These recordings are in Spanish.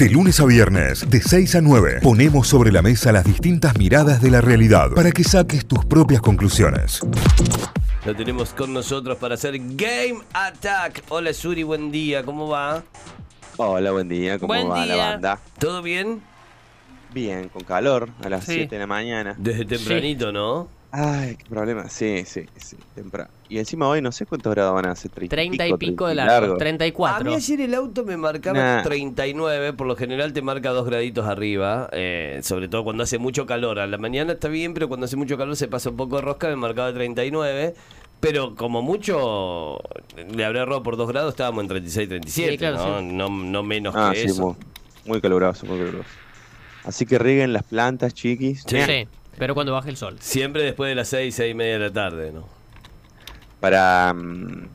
De lunes a viernes, de 6 a 9, ponemos sobre la mesa las distintas miradas de la realidad para que saques tus propias conclusiones. Lo tenemos con nosotros para hacer Game Attack. Hola Suri, buen día, ¿cómo va? Hola, buen día, ¿cómo Buen va día. la banda? ¿Todo bien? Bien, con calor, a las Sí. 7 de la mañana. Desde tempranito, ¿no? Ay, qué problema. Sí, sí, sí, temprano. Y encima hoy no sé cuántos grados van a hacer. 30, 30 y pico de largo. largo, A mí 34. ayer el auto me marcaba Nah. 39, por lo general te marca dos graditos arriba, eh, sobre todo cuando hace mucho calor. A la mañana está bien, pero cuando hace mucho calor se pasa un poco de rosca, me marcaba 39. Pero como mucho le habré errado por dos grados, estábamos en 36, 37, Sí, claro, ¿no? sí. No, no menos Ah, que sí, eso. muy, muy caluroso, muy caluroso. Así que rieguen las plantas, chiquis. Sí. Sí, pero cuando baje el sol. Siempre después de las 6, 6 y media de la tarde, ¿no? Para. mm,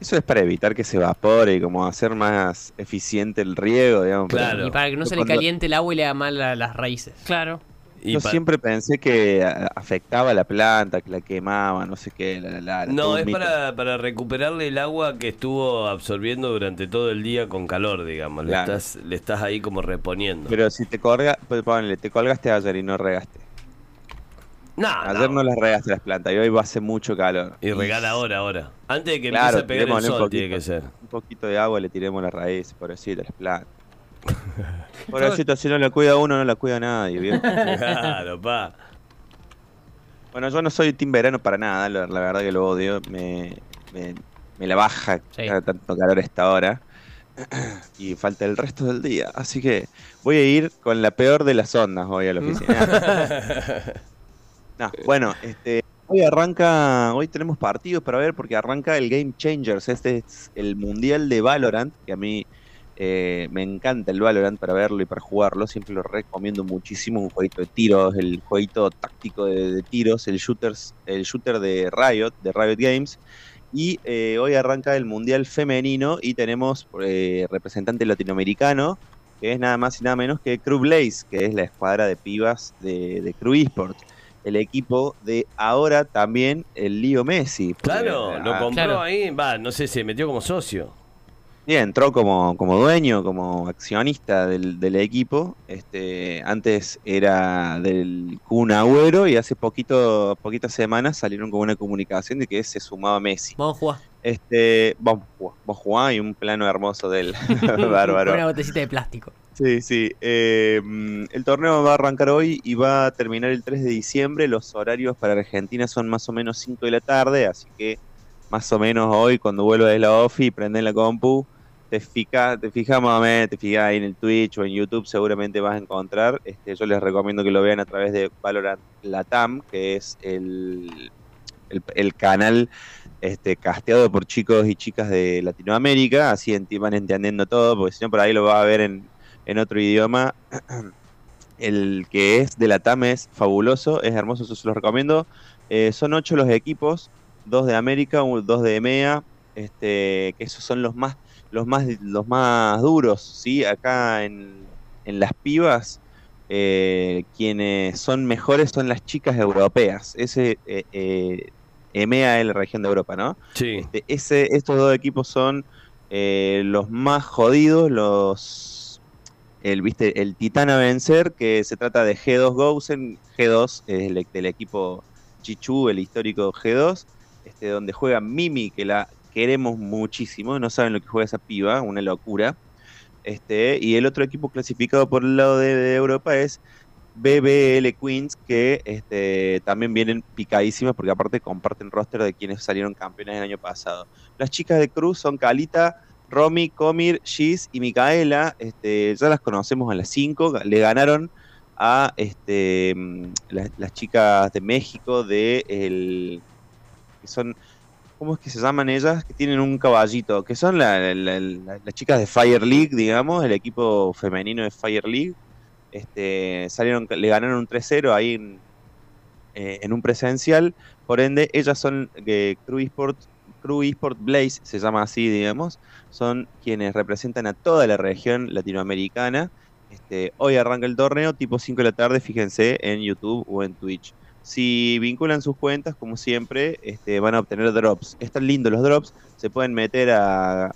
eso es para evitar que se evapore y como hacer más eficiente el riego, digamos. Claro. Y para que no se le caliente el agua y le haga mal a las raíces. Claro. Y Yo siempre pensé que afectaba a la planta, que la quemaba, no sé qué. La, la, la, No, es para, para recuperarle el agua que estuvo absorbiendo durante todo el día con calor, digamos. Le, estás, le estás ahí como reponiendo. Pero si te colga, pues ponle, te colgaste ayer y no regaste. No, Ayer no las regaste las plantas y hoy va a hacer mucho calor. Y regala ahora, ahora. Antes de que Claro, empiece a pegar el sol, tiene poquito. que ser. Un poquito de agua le tiremos las raíces, pobrecito, las plantas. Pobrecito, si no la cuida uno, no la cuida nadie, ¿vio? Claro, pa. Bueno, yo no soy team verano para nada, la, la verdad que lo odio. Me, me, me la baja Sí. cada tanto calor a esta hora. Y falta el resto del día. Así que voy a ir con la peor de las ondas hoy a la oficina. No, bueno, este, hoy arranca, hoy tenemos partidos para ver porque arranca el Game Changers. Este es el mundial de Valorant, que a mí eh, me encanta el Valorant para verlo y para jugarlo. Siempre lo recomiendo muchísimo. Un jueguito de tiros, el jueguito táctico de, de tiros, el shooters, el shooter de Riot, de Riot Games. Y eh, hoy arranca el mundial femenino y tenemos eh, representante latinoamericano, que es nada más y nada menos que Crew Blaze, que es la escuadra de pibas de, de Crew Esports el equipo de ahora también el Lío Messi. Claro, lo ah, compró Claro. ahí. Va, no sé, se metió como socio. sí, entró como, como dueño, como accionista del, del equipo. Este, antes era del Kun Agüero y hace poquito, poquitas semanas salieron con una comunicación de que se sumaba Messi. Vamos a jugar. Este, vamos, vamos a jugar y un plano hermoso del bárbaro. Una botecita de plástico. Sí, sí. eh, el torneo va a arrancar hoy y va a terminar el 3 de diciembre. Los horarios para Argentina son más o menos 5 de la tarde, así que más o menos hoy cuando vuelva de la OFI y prenden la compu, te fijas, te fijas más te fijas ahí en el Twitch o en YouTube, seguramente vas a encontrar. Este, yo les recomiendo que lo vean a través de Valorant Latam, que es el, el, el canal este, casteado por chicos y chicas de Latinoamérica, así van entendiendo todo, porque si no por ahí lo vas a ver en, en otro idioma. El que es de la TAM es fabuloso, es hermoso, eso se los recomiendo. Eh, son ocho los equipos, dos de América, dos de EMEA, este, que esos son los más, los más, los más duros, ¿sí? Acá en, en las pibas, eh, quienes son mejores son las chicas europeas. Ese eh, EMEA la región de Europa, ¿no? Sí. Este, ese, estos dos equipos son eh, los más jodidos, los el, ¿viste? el titán a vencer, que se trata de G2 Gosen, G2 es el, del equipo Chichu, el histórico G2, este, donde juega Mimi, que la queremos muchísimo, no saben lo que juega esa piba, una locura. Este, y el otro equipo clasificado por el lado de, de Europa es BBL Queens, que este, también vienen picadísimas porque aparte comparten roster de quienes salieron campeones el año pasado. Las chicas de Cruz son Calita, Romy, Comir, Giz y Micaela. Este, ya las conocemos a las 5. Le ganaron a este, mm, las, chicas de México de el, que son ¿cómo es que se llaman ellas? Que tienen un caballito, que son la- la- la- la- las chicas de Fire League, digamos, el equipo femenino de Fire League. Este, salieron, le ganaron un 3-0 ahí en, eh, en un presencial. Por ende, ellas son eh, Crew Esport, Crew Esport Blaze, se llama así, digamos. Son quienes representan a toda la región latinoamericana. Este, hoy arranca el torneo, tipo 5 de la tarde, fíjense en YouTube o en Twitch. Si vinculan sus cuentas, como siempre, este, van a obtener drops. Están lindos los drops. Se pueden meter a,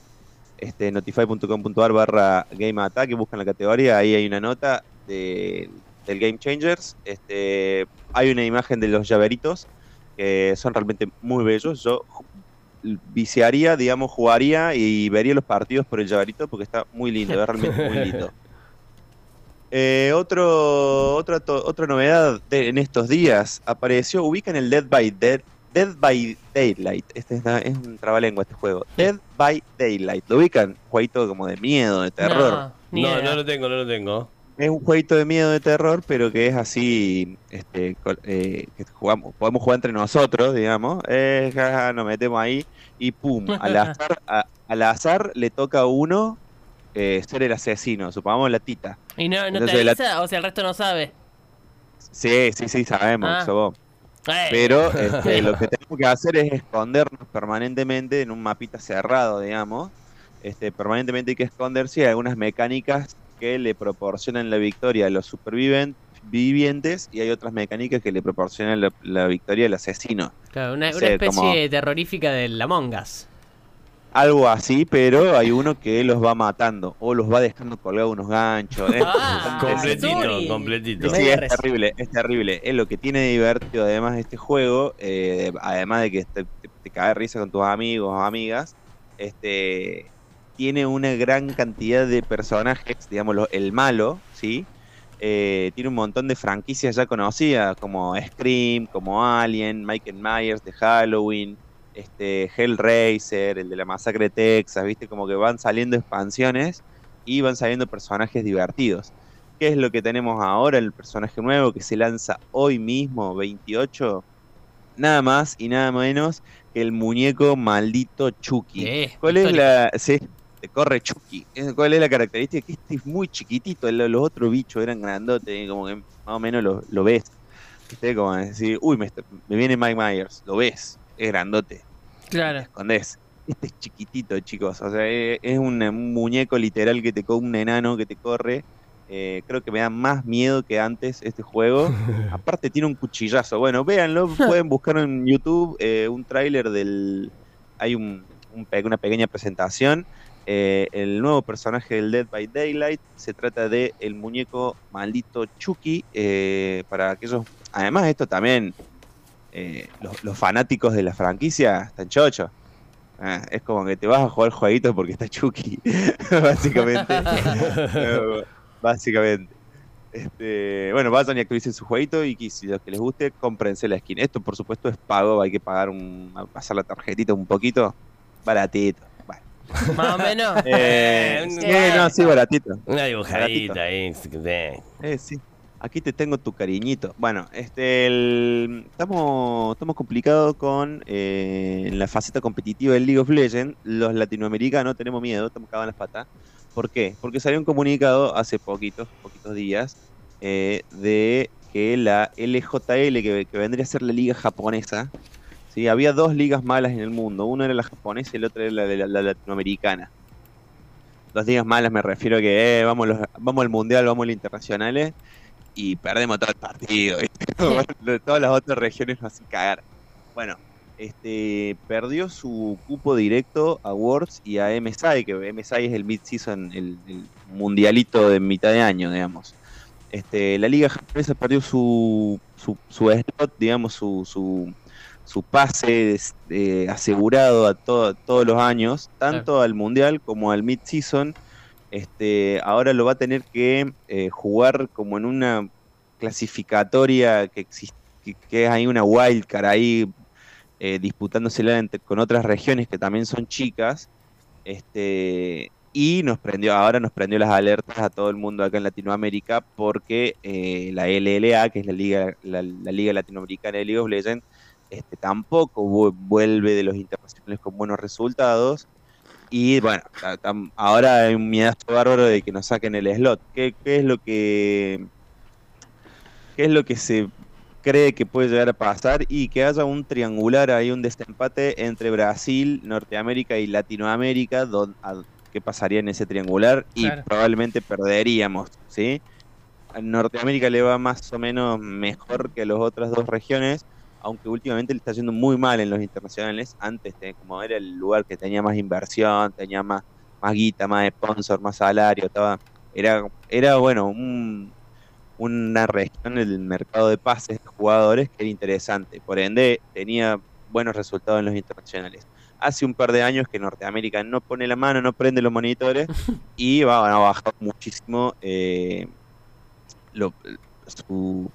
este, notify.com.ar barra Game Attack buscan la categoría, ahí hay una nota de, del Game Changers. Este, hay una imagen de los llaveritos que son realmente muy bellos. Yo viciaría, digamos, jugaría y vería los partidos por el llaverito porque está muy lindo, es realmente muy lindo. Eh, otro, otra, to- otra novedad de- en estos días apareció, ubican el Dead by Dead, Dead by Daylight. Este es, es un trabalengua este juego. Dead by Daylight. ¿Lo ubican? Jueguito como de miedo, de terror. No, no lo tengo, no lo tengo. Es un jueguito de miedo de terror, pero que es así, este, eh, que jugamos, podemos jugar entre nosotros, digamos. Eh, jaja, nos metemos ahí y pum, al azar, a- al azar le toca a uno eh, ser el asesino, supongamos la tita. ¿Y no, no te la- avisa? O sea, el resto no sabe. Sí, sí, sí, sabemos, Ah. Eh, Pero este, lo que tenemos que hacer es escondernos permanentemente en un mapita cerrado, digamos. Este, permanentemente hay que esconderse y hay algunas mecánicas que le proporcionan la victoria a los supervivientes y hay otras mecánicas que le proporcionan la, la victoria al asesino. claro, una, especie como- terrorífica del Among Us. Algo así, pero hay uno que los va matando o los va dejando colgados unos ganchos. Ah, completito, completito. Sí, es terrible, es terrible. Es lo que tiene de divertido además de este juego, eh, además de que te, te, te cae de risa con tus amigos o amigas, este tiene una gran cantidad de personajes, digamos, el malo, ¿sí? Eh, tiene un montón de franquicias ya conocidas, como Scream, como Alien, Michael Myers de Halloween, este Hellraiser, el de la masacre de Texas, ¿viste? Como que van saliendo expansiones y van saliendo personajes divertidos. ¿Qué es lo que tenemos ahora? El personaje nuevo que se lanza hoy mismo, 28. Nada más y nada menos que el muñeco maldito Chucky. Eh, ¿Cuál es la. Sí, te corre Chucky. ¿Cuál es la característica? Que este es muy chiquitito. lo- Los otros bichos eran grandotes, como que más o menos lo, lo ves. ¿Viste? Como decir, uy, me, viene Mike Myers. Lo ves, es grandote te Claro. escondés. Este es chiquitito, chicos. O sea, eh, es un, muñeco literal que te co un enano que te corre. Eh, creo que me da más miedo que antes este juego. Aparte tiene un cuchillazo. Bueno, véanlo, pueden buscar en YouTube eh, un tráiler del... Hay un, una pequeña presentación. Eh, el nuevo personaje del Dead by Daylight se trata de el muñeco maldito Chucky. eh, para aquellos... Además esto también... eh, los, los fanáticos de la franquicia están chochos. Ah, es como que te vas a jugar jueguitos porque está Chucky, básicamente. Básicamente. Este, bueno, vayan y actualicen su jueguito y si los que les guste, cómprense la skin. Esto, por supuesto, es pago, hay que pagar un, pasar la tarjetita un poquito. Baratito. Más o menos. Eh, no, sí, baratito. Una dibujadita ahí. Eh, sí. Aquí te tengo tu cariñito. Bueno, este, el- estamos, estamos complicados con eh, en la faceta competitiva del League of Legends. Los latinoamericanos tenemos miedo, estamos cagados en las patas. ¿Por qué? Porque salió un comunicado hace poquitos, poquitos días, eh, de que la LJL, que, que vendría a ser la liga japonesa, había dos ligas malas en el mundo. Una era la japonesa y la otra era la, la- la latinoamericana. Dos ligas malas me refiero a que eh, vamos, los- vamos al mundial, vamos a los internacionales y perdemos todo el partido. Todas las otras regiones nos hacen cagar. Bueno, este perdió su cupo directo a Worlds y a MSI, que MSI es el mid-season, el mundialito de mitad de año, digamos. Este, la liga japonesa perdió su, su, su slot, digamos, su, su, su pase eh, asegurado a to- todos los años, tanto al mundial como al mid-season. Este, ahora lo va a tener que eh, jugar como en una clasificatoria que existe, que, que es ahí una wildcard ahí eh, disputándosela entre- con otras regiones que también son chicas. Este, y nos prendió, ahora nos prendió las alertas a todo el mundo acá en Latinoamérica porque eh, la LLA, que es la liga, la, la liga latinoamericana de League of Legends, este, tampoco vu- vuelve de los internacionales con buenos resultados. Y bueno, ahora hay un miedazo bárbaro de que nos saquen el slot. ¿Qué, qué es lo que qué es lo que se cree que puede llegar a pasar? Y que haya un triangular ahí, un desempate entre Brasil, Norteamérica y Latinoamérica, don- a- ¿qué pasaría en ese triangular? Y Claro. probablemente perderíamos, ¿sí? A Norteamérica le va más o menos mejor que a las otras dos regiones, aunque últimamente le está yendo muy mal en los internacionales. Antes, como era el lugar que tenía más inversión, tenía más, más guita, más sponsor, más salario, estaba, era, era bueno, un, una región del mercado de pases de jugadores que era interesante, por ende tenía buenos resultados en los internacionales. Hace un par de años que Norteamérica no pone la mano, no prende los monitores y va a bajar muchísimo eh, lo- su-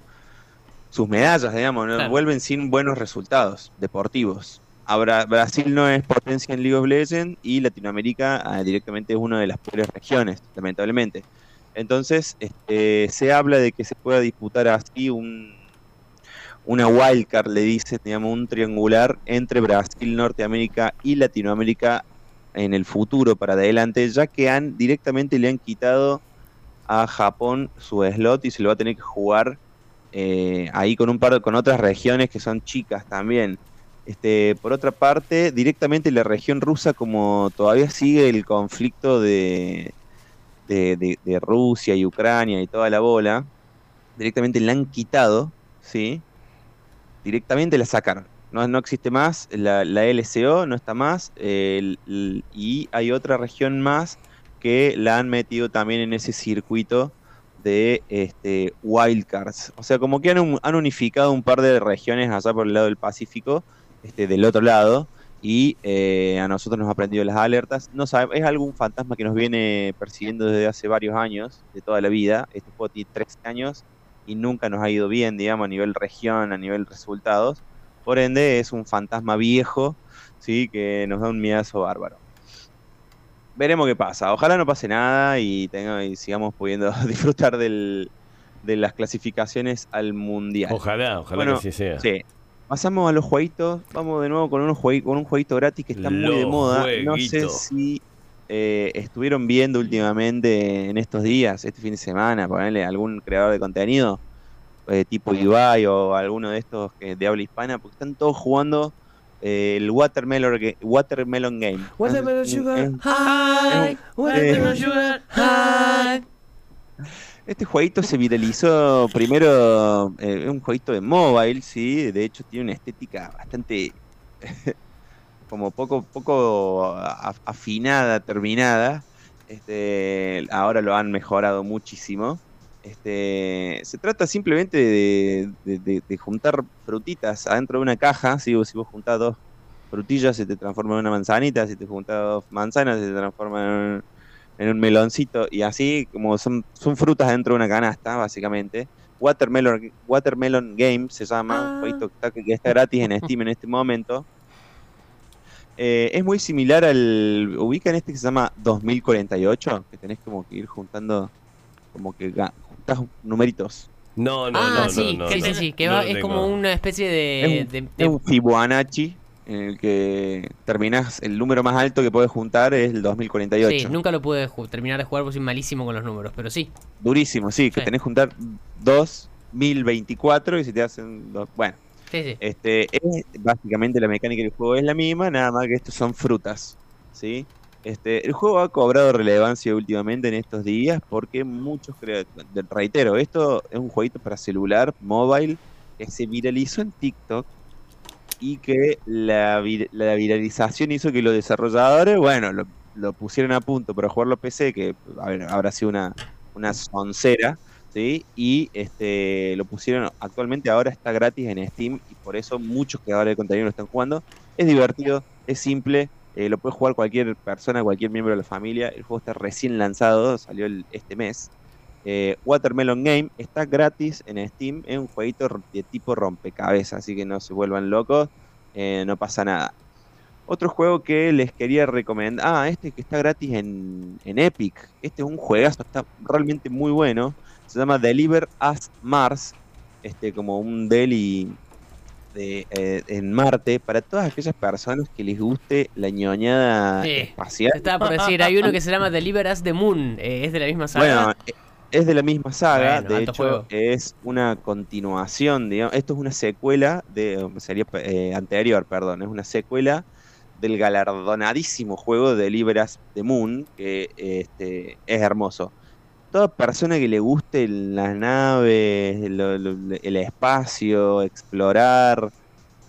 sus medallas, digamos, ¿no? Claro. vuelven sin buenos resultados deportivos. Ahora, Brasil no es potencia en League of Legends y Latinoamérica ah, directamente es una de las peores regiones, lamentablemente. Entonces, este, se habla de que se pueda disputar así un, una wildcard, le dicen, digamos, un triangular entre Brasil, Norteamérica y Latinoamérica en el futuro para adelante, ya que han directamente le han quitado a Japón su slot y se lo va a tener que jugar eh, ahí con un par con otras regiones que son chicas también. Este, por otra parte, directamente la región rusa, como todavía sigue el conflicto de, de, Rusia y Ucrania y toda la bola, directamente la han quitado, ¿sí? Directamente la sacaron. No, no existe más, la, la LCO no está más, y hay otra región más que la han metido también en ese circuito de este, wildcards. O sea, como que han, un- han unificado un par de regiones allá por el lado del Pacífico, este, del otro lado, y eh, a nosotros nos ha prendido las alertas. No sabe, es algún fantasma que nos viene persiguiendo desde hace varios años, de toda la vida. Este juego tiene 13 años y nunca nos ha ido bien, digamos, a nivel región, a nivel resultados. Por ende, es un fantasma viejo, sí, que nos da un miedazo bárbaro. Veremos qué pasa. Ojalá no pase nada y, tenga, y sigamos pudiendo disfrutar del, de las clasificaciones al mundial. Ojalá, ojalá Bueno, que sí sea. Sí. Pasamos a los jueguitos. Vamos de nuevo con, unos con un jueguito gratis que está muy de moda. No sé si eh, estuvieron viendo últimamente en estos días, este fin de semana, ponerle algún creador de contenido, eh, tipo Ibai o alguno de estos que, de habla hispana, porque están todos jugando eh, el Watermelon, Watermelon Game. Watermelon Es- Sugar es- Hi, watermelon sugar, hi. Este jueguito se viralizó primero, eh, es un jueguito de mobile, sí, de hecho tiene una estética bastante como poco, poco afinada, terminada. Este, ahora lo han mejorado muchísimo. Este, se trata simplemente de, de- de- de juntar frutitas adentro de una caja. Si vos, si vos juntás dos frutillas, se te transforma en una manzanita. Si te juntás dos manzanas, se te transforma en un, en un meloncito. Y así, como son, son frutas dentro de una canasta, básicamente. Watermelon, Watermelon Game se llama, un Ah. jueguito que está, gratis en Steam en este momento. Eh, es muy similar al. Ubican este que se llama 2048, que tenés como que ir juntando, como que numeritos. No, no, ah, no, sí, no, sí, no, sí, no. sí, que No va- lo es tengo. como una especie de... Es un- de- Es de- un Fibonacci en el que terminás, el número más alto que podés juntar es el 2048. sí, nunca lo pude terminar de jugar porque soy malísimo con los números, pero sí. Durísimo, sí, que Sí. tenés que juntar 2024 y si te hacen dos. Bueno, Sí, sí. este es básicamente la mecánica del juego es la misma, nada más que estos son frutas, ¿sí? Este, el juego ha cobrado relevancia últimamente en estos días porque muchos crea- reitero, esto es un jueguito para celular, mobile, que se viralizó en TikTok y que la, la viralización hizo que los desarrolladores, bueno, lo, lo pusieron a punto para jugarlo PC, que habrá sido una, una soncera, ¿sí? Y este, lo pusieron, actualmente ahora está gratis en Steam y por eso muchos creadores de contenido lo están jugando. Es divertido, es simple, eh, lo puede jugar cualquier persona, cualquier miembro de la familia. El juego está recién lanzado, salió este mes. Eh, Watermelon Game está gratis en Steam, es un jueguito de tipo rompecabezas, así que no se vuelvan locos, eh, no pasa nada. Otro juego que les quería recomendar, ah, este que está gratis en, en Epic, este es un juegazo, está realmente muy bueno, se llama Deliver Us Mars, este como un deli de, eh, en Marte, para todas aquellas personas que les guste la ñoñada Sí. espacial. Estaba por decir, hay uno que se llama Deliver Us the Moon, eh, es de la misma saga. Bueno, eh, es de la misma saga, Bueno, de hecho juego. es una continuación, digamos, esto es una secuela de sería eh, anterior, perdón, es una secuela del galardonadísimo juego de Libras de Moon, que este, es hermoso. Toda persona que le guste las naves, lo- lo- el espacio, explorar,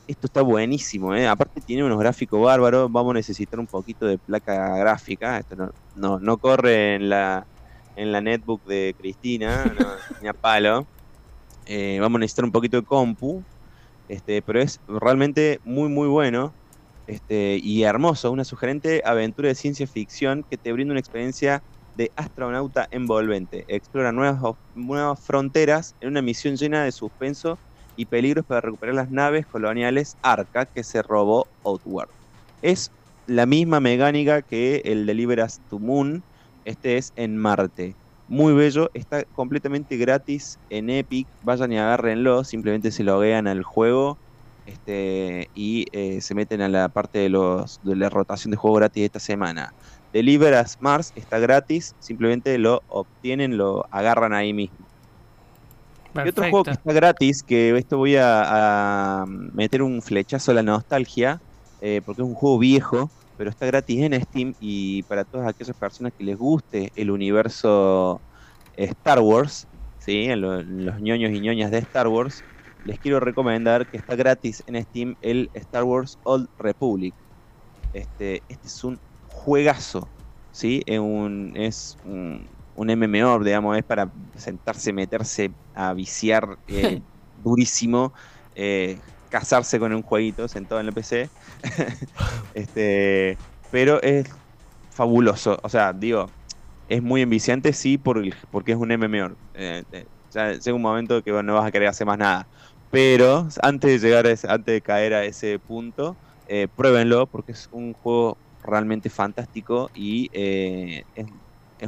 esto está buenísimo, ¿eh? aparte tiene unos gráficos bárbaros, vamos a necesitar un poquito de placa gráfica, esto no, no, no corre en la, en la netbook de Cristina, no, ni a palo, Eh, vamos a necesitar un poquito de compu, este, pero es realmente muy muy bueno este, y hermoso, una sugerente aventura de ciencia ficción que te brinda una experiencia de astronauta envolvente. Explora nuevas, nuevas fronteras en una misión llena de suspenso y peligros para recuperar las naves coloniales Arca que se robó Outward. Es la misma mecánica que el Deliver Us to Moon, este es en Marte. Muy bello, está completamente gratis en Epic, vayan y agárrenlo, simplemente se loguean al juego este, y eh, se meten a la parte de, los, de la rotación de juego gratis de esta semana. Deliver Us Mars está gratis, simplemente lo obtienen, lo agarran ahí mismo. Y otro juego que está gratis, que esto voy a, a meter un flechazo a la nostalgia, eh, porque es un juego viejo, pero está gratis en Steam y para todas aquellas personas que les guste el universo eh, Star Wars, ¿sí? Lo- los ñoños y ñoñas de Star Wars, les quiero recomendar que está gratis en Steam el Star Wars Old Republic. Este, este es un juegazo, ¿sí? Es un, es un, un MMO, digamos, es para sentarse, meterse a viciar eh, durísimo, eh, casarse con un jueguito sentado en el PC. este, pero es fabuloso, o sea, digo, es muy enviciante, sí, por el- porque es un MMO. Eh, ya llega un momento que no vas a querer hacer más nada. Pero antes de llegar a ese- antes de caer a ese punto, eh, pruébenlo porque es un juego realmente fantástico y eh, es,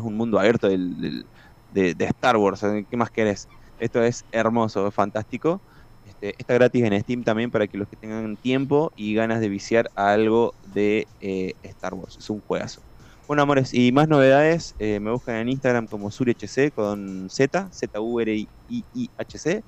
un mundo abierto del- de, Star Wars. ¿eh? ¿Qué más querés? Esto es hermoso, es fantástico. Este, está gratis en Steam también para que los que tengan tiempo y ganas de viciar algo de eh, Star Wars. Es un juegazo. Bueno, amores, y más novedades, me buscan en Instagram como SuriHC con Z, Z-U-R-I-I-H-C,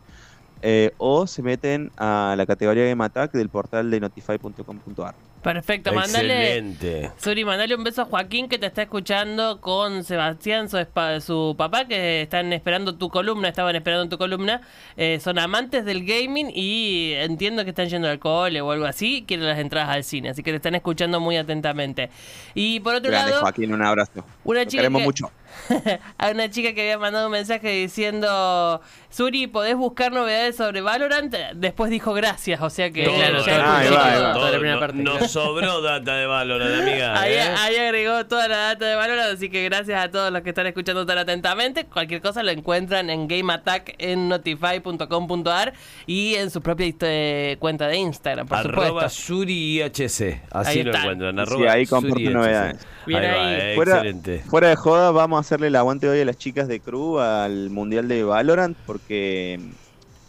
eh, o se meten a la categoría Game Attack del portal de notify.com.ar. Perfecto, mandale. Excelente. Suri, mandale un beso a Joaquín que te está escuchando con Sebastián, su, espa- su papá, que están esperando tu columna, estaban esperando tu columna. Eh, son amantes del gaming y entiendo que están yendo al cole o algo así, quieren las entradas al cine, así que te están escuchando muy atentamente. Y por otro Grande, lado, Joaquín, un abrazo. una Lo chica queremos que- mucho. Hay una chica que había mandado un mensaje diciendo, Suri, ¿podés buscar novedades sobre Valorant? Después dijo gracias, o sea que Todo, claro, ya Ah, ahí escuchó va, ahí va. todo. No- parte. Nos sobró data de Valorant, amiga. Ahí, ¿eh? ahí agregó toda la data de Valorant, así que gracias a todos los que están escuchando tan atentamente. Cualquier cosa lo encuentran en Game Attack en notify.com.ar y en su propia eh, cuenta de Instagram, por Arroba supuesto. SuriIHC. Así Ahí lo encuentran. Sí, Arroba ahí comparten SuriIHC. novedades. Bien ahí. va, ahí. eh, Fuera- Excelente. Fuera de joda, vamos a hacerle el aguante hoy a las chicas de Crew al Mundial de Valorant porque,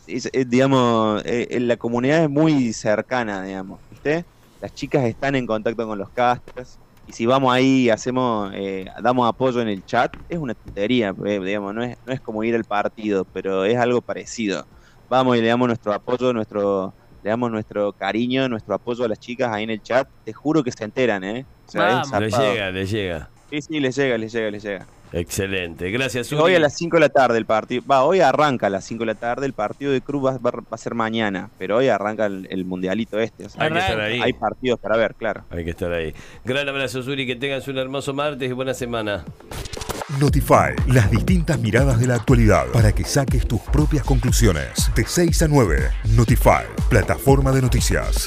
es- es, digamos, eh, eh, la comunidad es muy cercana, digamos, ¿viste? Las chicas están en contacto con los casters y si vamos ahí y hacemos, eh, damos apoyo en el chat, es una tontería, eh, digamos, no es, no es como ir al partido, pero es algo parecido. Vamos y le damos nuestro apoyo, nuestro... Le damos nuestro cariño, nuestro apoyo a las chicas ahí en el chat. Te juro que se enteran, ¿eh? O sea, es Vamos. Le zarpado. llega, le llega. Sí, sí, les llega, les llega, les llega. Excelente. Gracias, Suri. Hoy a las 5 de la tarde el partido. Va, hoy arranca a las 5 de la tarde. El partido de Cruz va, va- va a ser mañana. Pero hoy arranca el, el mundialito este. o sea, Hay que estar ahí. hay partidos para ver, claro. Hay que estar ahí. Gran abrazo, Suri. Que tengas un hermoso martes y buena semana. Notify, las distintas miradas de la actualidad para que saques tus propias conclusiones. De 6 a 9, Notify, plataforma de noticias.